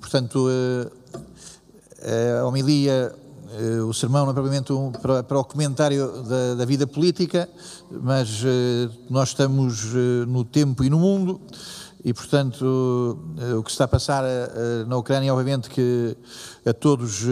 portanto, a homilia, o sermão não é propriamente um, para, para, o comentário da, da, vida política, mas nós estamos no tempo e no mundo e, portanto, o que está a passar na Ucrânia, obviamente, que a todos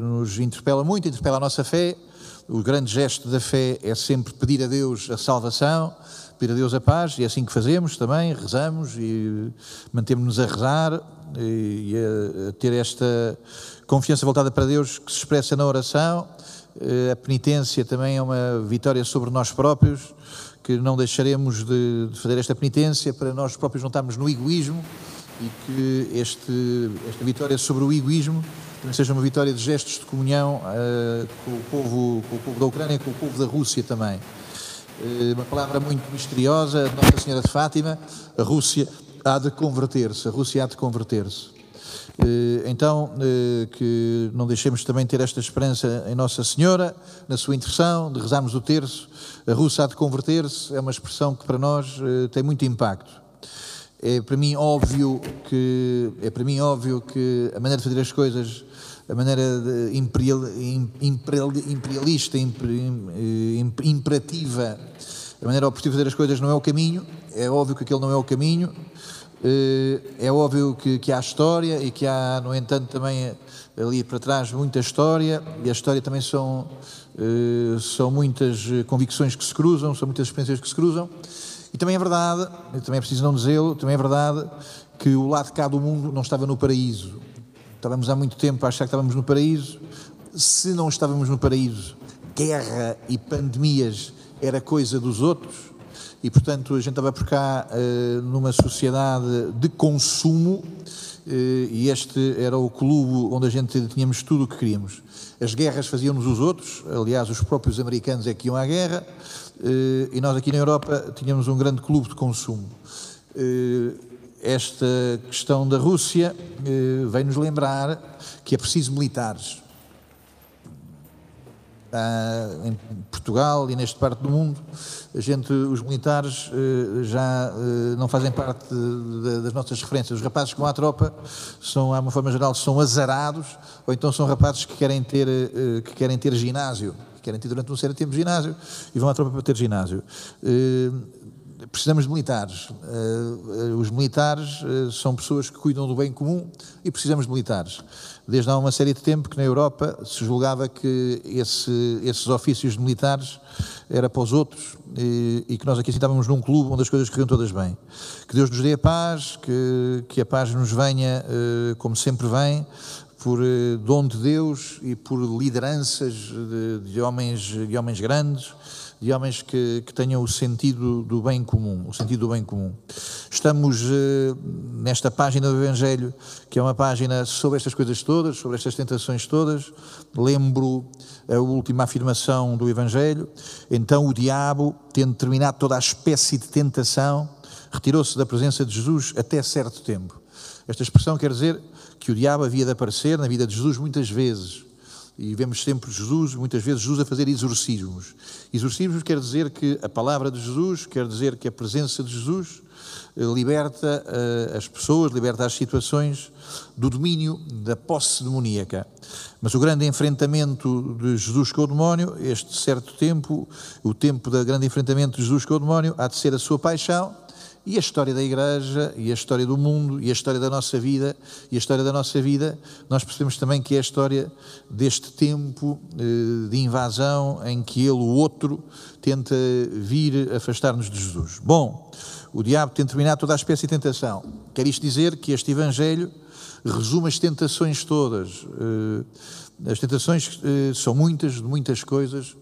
nos interpela muito, interpela a nossa fé. O grande gesto da fé é sempre pedir a Deus a salvação, pedir a Deus a paz, e é assim que fazemos também, rezamos e mantemos-nos a rezar e a ter esta confiança voltada para Deus que se expressa na oração. A penitência também é uma vitória sobre nós próprios, que não deixaremos de fazer esta penitência para nós próprios não estarmos no egoísmo e que este, esta vitória sobre o egoísmo também seja uma vitória de gestos de comunhão uh, com, o povo, com o povo da Ucrânia com o povo da Rússia também. Uh, uma palavra muito misteriosa, Nossa Senhora de Fátima, a Rússia há de converter-se, a Rússia há de converter-se. Uh, então, que não deixemos também ter esta esperança em Nossa Senhora, na sua intercessão, de rezarmos o terço, a Rússia há de converter-se, é uma expressão que para nós tem muito impacto. É para mim óbvio que é para mim óbvio que a maneira de fazer as coisas a maneira imperial, imperial, imperialista, imperativa, a maneira oportuna de fazer as coisas não é o caminho, é óbvio que aquele não é o caminho, eh, é óbvio que, que há história e que há, no entanto, também ali para trás muita história, e a história também são, eh, são muitas convicções que se cruzam, são muitas experiências que se cruzam, e também é verdade, também é preciso não dizê-lo, também é verdade que o lado de cá do mundo não estava no paraíso, Estávamos há muito tempo a achar que estávamos no paraíso. Se não estávamos no paraíso, guerra e pandemias era coisa dos outros. E, portanto, a gente estava por cá uh, numa sociedade de consumo uh, e este era o clube onde a gente tínhamos tudo o que queríamos. As guerras faziam-nos os outros, aliás, os próprios americanos é que iam à guerra, uh, e nós aqui na Europa tínhamos um grande clube de consumo esta questão da Rússia eh, vem-nos lembrar que é preciso militares. Ah, em Portugal e neste parte do mundo, a gente, os militares eh, já eh, não fazem parte das nossas referências. Os rapazes que vão à tropa são, há uma forma geral, são azarados, ou então são rapazes que querem ter, que querem ter ginásio, que querem ter durante um certo tempo ginásio e vão à tropa para ter ginásio. Eh, precisamos de militares. Uh, os militares uh, são pessoas que cuidam do bem comum e precisamos de militares. Desde há uma série de tempo que na Europa se julgava que esse, esses ofícios de militares era para os outros e, e, que nós aqui estávamos num clube onde as coisas corriam todas bem. Que Deus nos dê a paz, que, que a paz nos venha como sempre vem, por dom de Deus e por lideranças de, de homens, de homens grandes de homens que, que, tenham o sentido do bem comum, o sentido do bem comum. Estamos eh, nesta página do Evangelho, que é uma página sobre estas coisas todas, sobre estas tentações todas. Lembro a última afirmação do Evangelho. Então o diabo, tendo terminado toda a espécie de tentação, retirou-se da presença de Jesus até certo tempo. Esta expressão quer dizer que o diabo havia de aparecer na vida de Jesus muitas vezes e vemos sempre Jesus, muitas vezes Jesus a fazer exorcismos. Exorcismos quer dizer que a palavra de Jesus, quer dizer que a presença de Jesus eh, liberta uh, as pessoas, liberta as situações do domínio da posse demoníaca. Mas o grande enfrentamento de Jesus com o demónio, este certo tempo, o tempo do grande enfrentamento de Jesus com o demónio, há de ser a sua paixão e a história da Igreja, e a história do mundo, e a história da nossa vida, e a história da nossa vida, nós percebemos também que é a história deste tempo eh, de invasão em que ele, o outro, tenta vir afastar-nos de Jesus. Bom, o diabo tem terminado toda a espécie de tentação. Quer isto dizer que este Evangelho resume as tentações todas. Eh, as tentações eh, são muitas, de muitas coisas,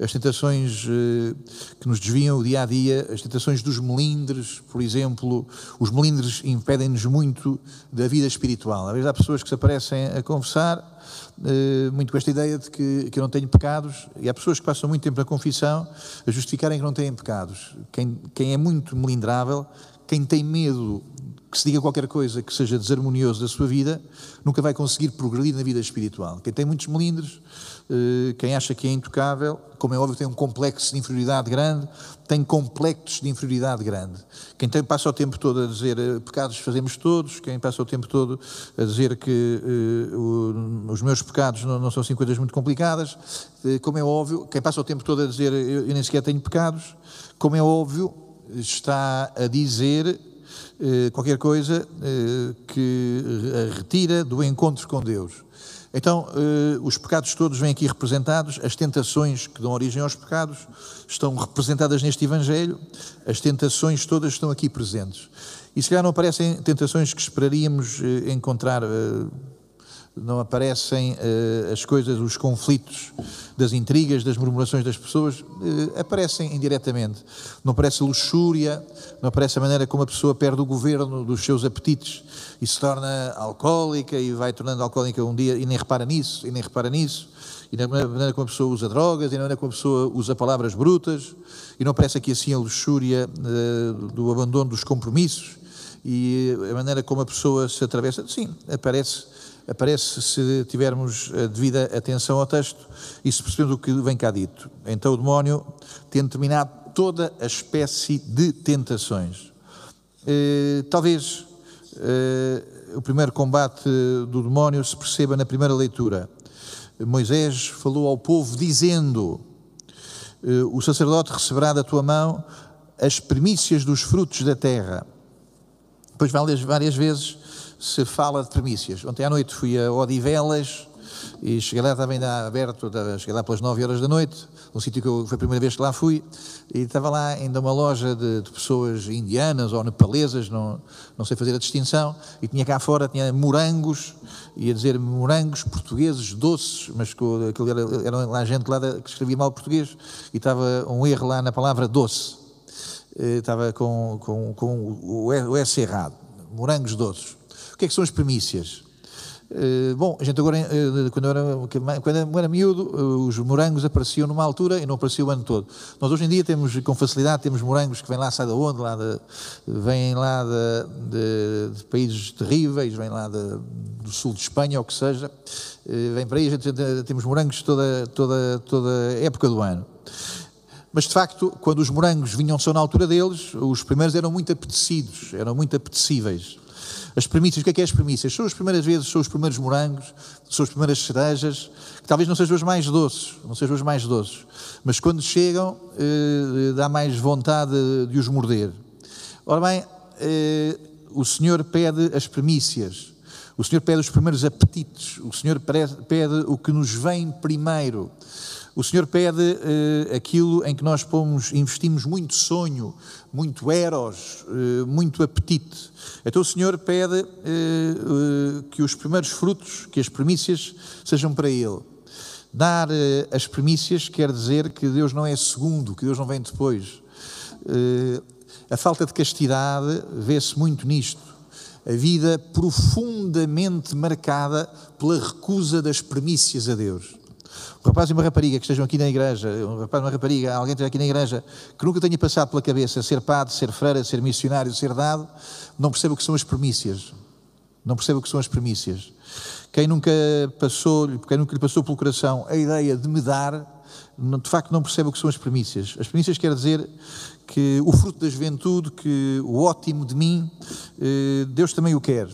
as tentações eh, que nos desviam o dia a dia, as tentações dos melindres, por exemplo, os melindres impedem-nos muito da vida espiritual. Às vezes há pessoas que se aparecem a conversar, eh, muito com esta ideia de que, que eu não tenho pecados, e há pessoas que passam muito tempo na confissão a justificarem que não têm pecados. Quem, quem é muito melindrável, quem tem medo que se diga qualquer coisa que seja desarmonioso da sua vida, nunca vai conseguir progredir na vida espiritual. Quem tem muitos melindres, quem acha que é intocável, como é óbvio, tem um complexo de inferioridade grande, tem complexos de inferioridade grande. Quem tem, passa o tempo todo a dizer eh, pecados fazemos todos, quem passa o tempo todo a dizer que uh, o, os meus pecados não, não, são assim coisas muito complicadas, como é óbvio, quem passa o tempo todo a dizer eu, eu nem sequer tenho pecados, como é óbvio, está a dizer eh, qualquer coisa eh, que a retira do encontro com Deus. Então, eh, os pecados todos vêm aqui representados, as tentações que dão origem aos pecados estão representadas neste Evangelho, as tentações todas estão aqui presentes. E se calhar não aparecem tentações que esperaríamos encontrar não aparecem uh, as coisas, os conflitos das intrigas, das murmurações das pessoas, uh, aparecem indiretamente. Não aparece luxúria, não aparece a maneira como a pessoa perde o governo dos seus apetites e se torna alcoólica e vai tornando alcoólica um dia e nem repara nisso, e nem repara nisso, e na maneira como a pessoa usa drogas, e na maneira como a pessoa usa palavras brutas, e não aparece aqui assim a luxúria uh, do abandono dos compromissos e a maneira como a pessoa se atravessa. Sim, aparece aparece se tivermos a devida atenção ao texto e se percebemos o que vem cá dito. Então o demónio tem determinado toda a espécie de tentações. Eh, talvez eh, o primeiro combate do demónio se perceba na primeira leitura. Moisés falou ao povo dizendo: eh, O sacerdote receberá da tua mão as primícias dos frutos da terra. Depois várias vezes se fala de primícias. Ontem à noite fui a Odivelas e cheguei lá, estava ainda aberto, cheguei lá pelas 9 horas da noite, um sítio que eu, foi a primeira vez que lá fui, e estava lá ainda uma loja de, de, pessoas indianas ou nepalesas, não, não sei fazer a distinção, e tinha cá fora, tinha morangos, ia dizer morangos portugueses doces, mas aquilo era, era lá gente lá que escrevia mal português, e estava um erro lá na palavra doce, eh, estava com, com, com o S errado, morangos doces. Que é que são as primícias? Uh, bom, a gente agora, uh, quando, era, quando era miúdo, uh, os morangos apareciam numa altura e não apareciam o ano todo. Nós hoje em dia temos, com facilidade, temos morangos que vêm lá, sai de onde? Lá de, vêm lá de, de, de, países terríveis, vêm lá de, do sul de Espanha, ou que seja. vem para aí, a gente, temos morangos toda, toda, toda época do ano. Mas, de facto, quando os morangos vinham só na altura deles, os primeiros eram muito apetecidos, eram muito apetecíveis. As primícias, o que é que é as primícias? São as primeiras vezes, são os primeiros morangos, são as primeiras cerejas, que talvez não sejam as mais doces, não sejam as mais doces, mas quando chegam eh, dá mais vontade de os morder. Ora bem, eh, o Senhor pede as primícias, o Senhor pede os primeiros apetites, o Senhor pede o que nos vem primeiro. O Senhor pede uh, aquilo em que nós pomos, investimos muito sonho, muito eros, uh, muito apetite. Então o Senhor pede uh, que os primeiros frutos, que as primícias, sejam para Ele. Dar as primícias quer dizer que Deus não é segundo, que Deus não vem depois. a falta de castidade vê-se muito nisto. A vida profundamente marcada pela recusa das primícias a Deus. Um rapaz e uma rapariga que estejam aqui na igreja, um rapaz e uma rapariga, alguém que esteja aqui na igreja, que nunca tenha passado pela cabeça ser padre, ser freira, ser missionário, ser dado, não percebe o que são as premissas. Não percebe o que são as premissas. Quem nunca passou, quem nunca lhe passou pelo coração a ideia de me dar, de facto não percebe o que são as premissas. As premissas quer dizer que o fruto da juventude, que o ótimo de mim, eh, Deus também o quer.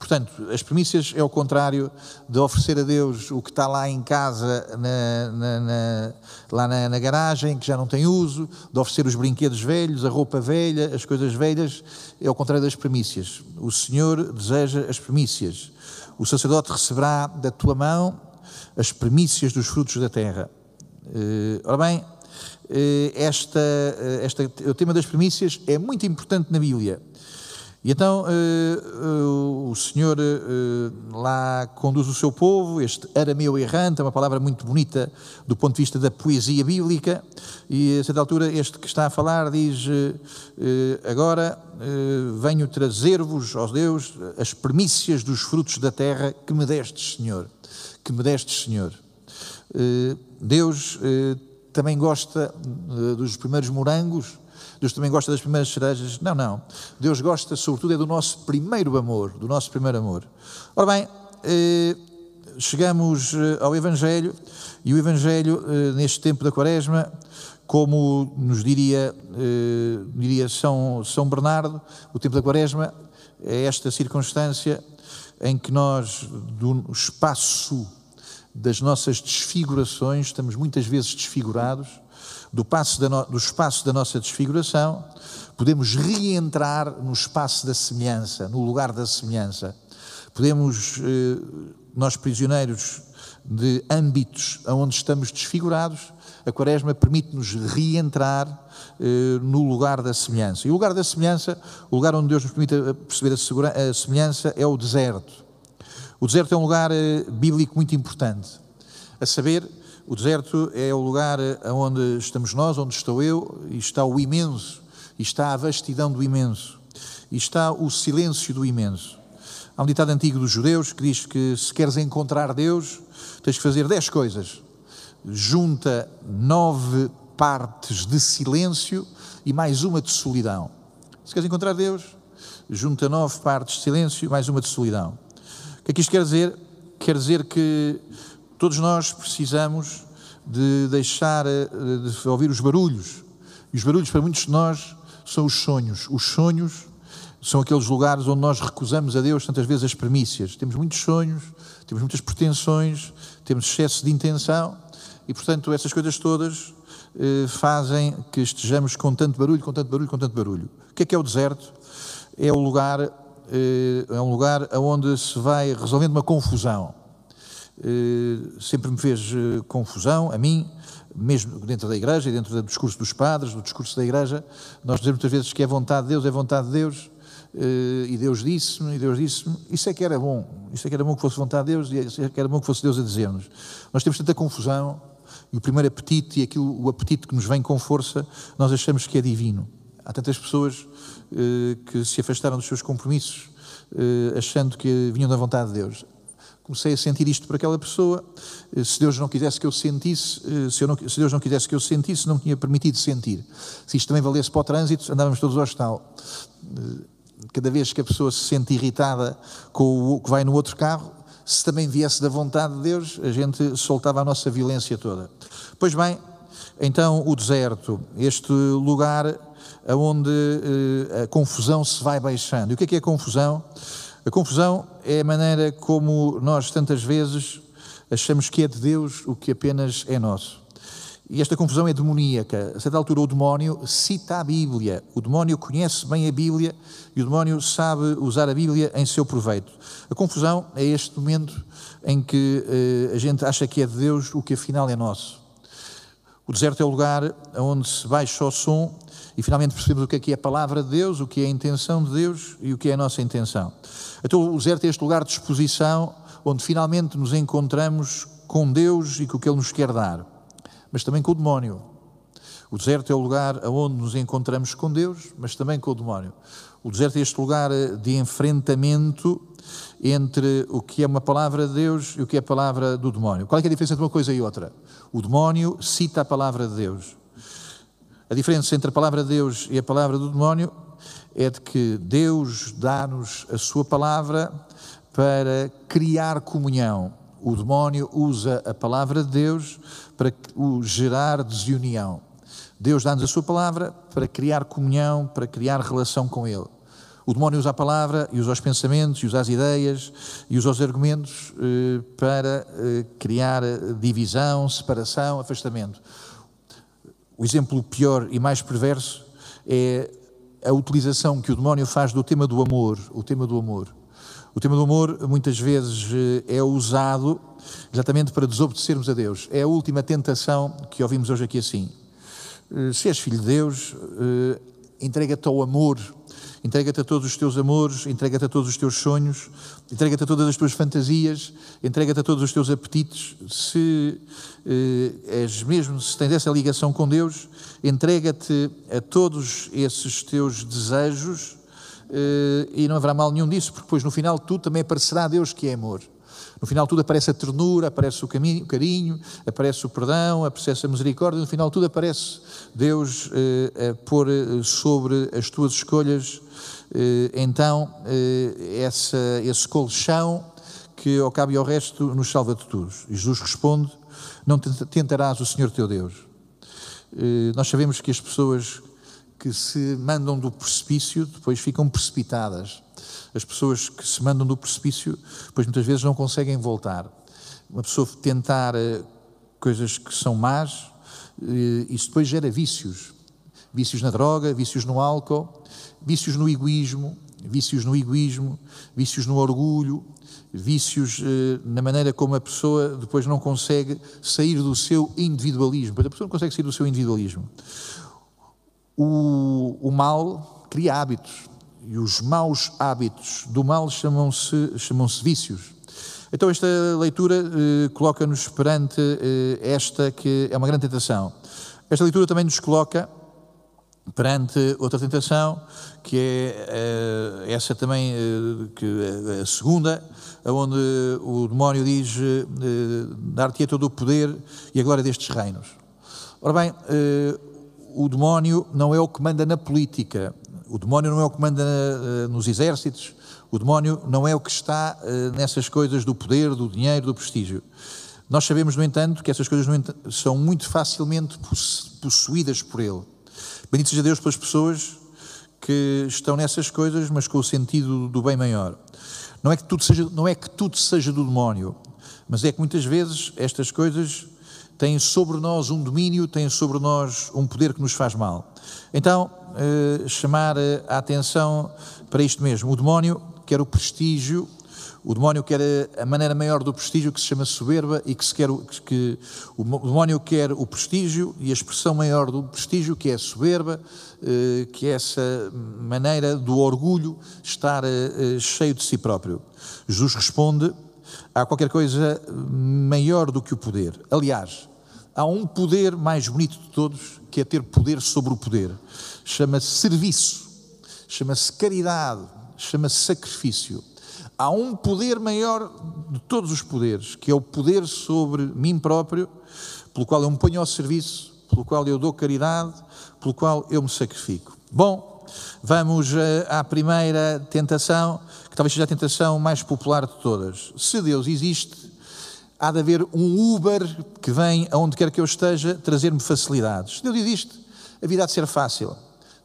Portanto, as premissas é o contrário de oferecer a Deus o que está lá em casa, na, na, na, lá na, garagem, que já não tem uso, de oferecer os brinquedos velhos, a roupa velha, as coisas velhas, é o contrário das premissas. O Senhor deseja as premissas. O sacerdote receberá da tua mão as premissas dos frutos da terra. Uh, ora bem, uh, esta, uh, esta, o tema das premissas é muito importante na Bíblia. E então uh, uh, o Senhor uh, lá conduz o seu povo, este arameu errante, é uma palavra muito bonita do ponto de vista da poesia bíblica, e a certa altura este que está a falar diz: Agora venho trazer-vos, ó Deus, as primícias dos frutos da terra que me destes, Senhor. Que me destes, Senhor. Deus também gosta dos primeiros morangos Deus também gosta das primeiras cerejas. Não, não. Deus gosta, sobretudo, é do nosso primeiro amor, do nosso primeiro amor. Ora bem, eh, chegamos eh, ao Evangelho e o Evangelho, eh, neste tempo da Quaresma, como nos diria, diria São, São Bernardo, o tempo da Quaresma é esta circunstância em que nós, do espaço das nossas desfigurações, estamos muitas vezes desfigurados, do, no, do espaço da nossa desfiguração, podemos reentrar no espaço da semelhança, no lugar da semelhança. Podemos, eh, nós prisioneiros de âmbitos onde estamos desfigurados, a Quaresma permite-nos reentrar eh, no lugar da semelhança. E o lugar da semelhança, o lugar onde Deus nos permite perceber a, a semelhança, é o deserto. O deserto é um lugar eh, bíblico muito importante. A saber, o deserto é o lugar onde estamos nós, onde estou eu, e está o imenso, e está a vastidão do imenso, e está o silêncio do imenso. Há um ditado antigo dos judeus que diz que se queres encontrar Deus, tens que fazer dez coisas. Junta nove partes de silêncio e mais uma de solidão. Se queres encontrar Deus, junta nove partes de silêncio e mais uma de solidão. O que é que isto quer dizer? Quer dizer que Todos nós precisamos de deixar eh, de ouvir os barulhos. E os barulhos, para muitos de nós, são os sonhos. Os sonhos são aqueles lugares onde nós recusamos a Deus tantas vezes as premissas. Temos muitos sonhos, temos muitas pretensões, temos excesso de intenção e, portanto, essas coisas todas eh, fazem que estejamos com tanto barulho, com tanto barulho, com tanto barulho. O que é que é o deserto? É o lugar, eh, é um lugar onde se vai resolvendo uma confusão. Eh, sempre me fez eh, confusão, a mim, mesmo dentro da igreja e dentro do discurso dos padres, do discurso da igreja, nós dizemos muitas vezes que é vontade de Deus, é vontade de Deus, eh, e Deus disse-me, e Deus disse-me, isso é que era bom, isso é que era bom que fosse vontade de Deus, e isso é que era bom que fosse Deus a dizer-nos. Nós temos tanta confusão, e o primeiro apetite, e aquilo, o apetite que nos vem com força, nós achamos que é divino. Há tantas pessoas que se afastaram dos seus compromissos, achando que vinham da vontade de Deus comecei a sentir isto por aquela pessoa. Eh, se Deus não quisesse que eu sentisse, eh, se, eu não, se, Deus não quisesse que eu sentisse, não me tinha permitido sentir. Se isto também valesse para o trânsito, andávamos todos ao hospital. Eh, cada vez que a pessoa se sente irritada com o que vai no outro carro, se também viesse da vontade de Deus, a gente soltava a nossa violência toda. Pois bem, então o deserto, este lugar onde a confusão se vai baixando. E o que é que é confusão? A confusão é a maneira como nós tantas vezes achamos que é de Deus o que apenas é nosso. E esta confusão é demoníaca. A certa altura, o demónio cita a Bíblia. O demónio conhece bem a Bíblia e o demónio sabe usar a Bíblia em seu proveito. A confusão é este momento em que eh, a gente acha que é de Deus o que afinal é nosso. O deserto é o lugar onde se baixa o som e finalmente percebemos o que é que é a palavra de Deus, o que é a intenção de Deus e o que é a nossa intenção. Então o deserto é este lugar de exposição onde finalmente nos encontramos com Deus e com o que Ele nos quer dar, mas também com o demónio. O deserto é o lugar onde nos encontramos com Deus, mas também com o demónio. O deserto é este lugar de enfrentamento entre o que é uma palavra de Deus e o que é a palavra do demónio. Qual é, é a diferença entre uma coisa e outra? O demónio cita a palavra de Deus. A diferença entre a palavra de Deus e a palavra do demónio é de que Deus dá-nos a sua palavra para criar comunhão. O demónio usa a palavra de Deus para gerar desunião. Deus dá-nos a sua palavra para criar comunhão, para criar relação com Ele. O demónio usa a palavra e usa os pensamentos e usa as ideias e usa os argumentos eh, para eh, criar divisão, separação, afastamento. O exemplo pior e mais perverso é a utilização que o demónio faz do tema do amor, o tema do amor. O tema do amor muitas vezes eh, é usado exatamente para desobedecermos a Deus. É a última tentação que ouvimos hoje aqui assim. Eh, se és filho de Deus, eh, entrega-te ao amor, entrega-te a todos os teus amores, entrega-te a todos os teus sonhos, entrega-te a todas as tuas fantasias, entrega-te a todos os teus apetites. Se eh, és mesmo, se tens essa ligação com Deus, entrega-te a todos esses teus desejos eh, e não haverá mal nenhum disso, porque depois no final tu também aparecerá a Deus que é amor. No final tudo aparece a ternura, aparece o, caminho, o carinho, aparece o perdão, aparece a misericórdia, no final tudo aparece Deus eh, a pôr eh, sobre as tuas escolhas, eh, então, eh, essa, esse colchão que, ao cabo e ao resto, nos salva de tudo. E Jesus responde, não tentarás o Senhor teu Deus. Eh, nós sabemos que as pessoas que se mandam do precipício depois ficam precipitadas as pessoas que se mandam do precipício, pois muitas vezes não conseguem voltar. Uma pessoa tentar eh, coisas que são más, eh, isso depois gera vícios. Vícios na droga, vícios no álcool, vícios no egoísmo, vícios no egoísmo, vícios no orgulho, vícios eh, na maneira como a pessoa depois não consegue sair do seu individualismo. A pessoa não consegue sair do seu individualismo. O, o mal cria hábitos e os maus hábitos do mal chamam-se chamam vícios. Então, esta leitura eh, coloca-nos perante eh, esta que é uma grande tentação. Esta leitura também nos coloca perante outra tentação, que é eh, essa também, eh, que é a segunda, onde o demónio diz: eh, Dar-te-é todo o poder e a glória destes reinos. Ora bem, eh, o demónio não é o que manda na política, o demónio não é o que manda uh, nos exércitos, o demónio não é o que está uh, nessas coisas do poder, do dinheiro, do prestígio. Nós sabemos, no entanto, que essas coisas são muito facilmente possuídas por ele. Bendito seja Deus pelas pessoas que estão nessas coisas, mas com o sentido do bem maior. Não é que tudo seja, não é que tudo seja do demónio, mas é que muitas vezes estas coisas têm sobre nós um domínio, têm sobre nós um poder que nos faz mal. Então, eh, chamar eh, a atenção para isto mesmo. O demónio quer o prestígio, o demónio quer a maneira maior do prestígio que se chama soberba e que se quer que o demónio quer o prestígio e a expressão maior do prestígio que é a soberba, eh, que é essa maneira do orgulho estar cheio de si próprio. Jesus responde: há qualquer coisa maior do que o poder. Aliás, há um poder mais bonito de todos, que é ter poder sobre o poder. Chama-se serviço, chama-se caridade, chama-se sacrifício. Há um poder maior de todos os poderes, que é o poder sobre mim próprio, pelo qual eu me ponho ao serviço, pelo qual eu dou caridade, pelo qual eu me sacrifico. Bom, vamos eh, à primeira tentação, que talvez seja a tentação mais popular de todas. Se Deus existe, há de haver um Uber que vem aonde quer que eu esteja trazer-me facilidades. Se Deus existe, a vida há de ser fácil.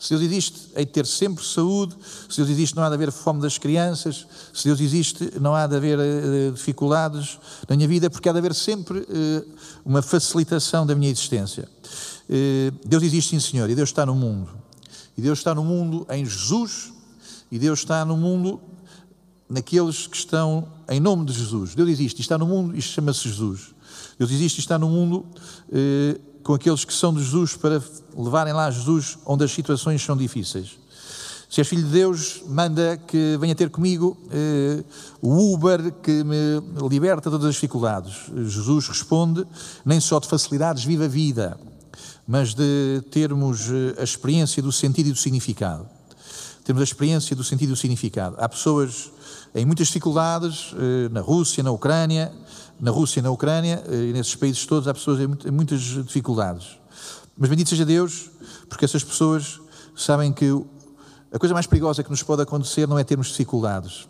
Se Deus existe, hei de ter sempre saúde. Se Deus existe, não há de haver fome das crianças. Se Deus existe, não há de haver uh, dificuldades na minha vida, porque há de haver sempre uh, uma facilitação da minha existência. Uh, Deus existe, sim, Senhor, e Deus está no mundo. E Deus está no mundo em Jesus, e Deus está no mundo naqueles que estão em nome de Jesus. Deus existe, está no mundo e chama-se Jesus. Deus existe e está no mundo com aqueles que são de Jesus para levarem lá Jesus onde as situações são difíceis. Se és filho de Deus, manda que venha ter comigo eh, o Uber que me liberta de todas as dificuldades. Jesus responde: nem só de facilidades vive a vida, mas de termos eh, a experiência do sentido e do significado. Temos a experiência do sentido e do significado. Há pessoas em muitas dificuldades, eh, na Rússia, na Ucrânia, na Rússia e na Ucrânia, eh, e nesses países todos há pessoas em muitas dificuldades. Mas bendito seja Deus, porque essas pessoas sabem que a coisa mais perigosa que nos pode acontecer não é termos dificuldades,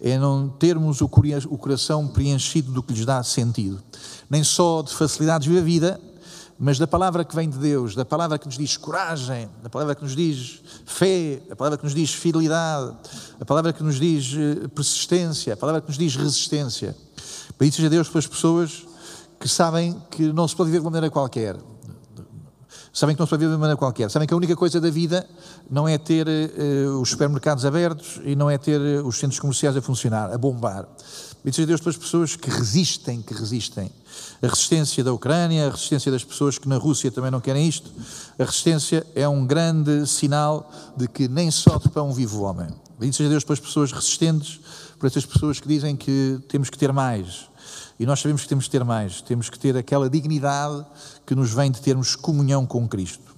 é não termos o coração preenchido do que lhes dá sentido. Nem só de facilidades vive a vida, mas da palavra que vem de Deus, da palavra que nos diz coragem, da palavra que nos diz fé, a palavra que nos diz fidelidade, a palavra que nos diz eh, persistência, a palavra que nos diz resistência. Bendito seja Deus pelas pessoas que sabem que não se pode viver de uma maneira qualquer. Sabem que não se pode viver de uma maneira qualquer. Sabem que a única coisa da vida não é ter uh, os supermercados abertos e não é ter uh, os centros comerciais a funcionar, a bombar. Bendito seja Deus pelas pessoas que resistem, que resistem. A resistência da Ucrânia, a resistência das pessoas que na Rússia também não querem isto. A resistência é um grande sinal de que nem só de pão vive o homem. Bendito seja Deus pelas pessoas resistentes, por essas pessoas que dizem que temos que ter mais. E nós sabemos que temos que ter mais. Temos que ter aquela dignidade que nos vem de termos comunhão com Cristo.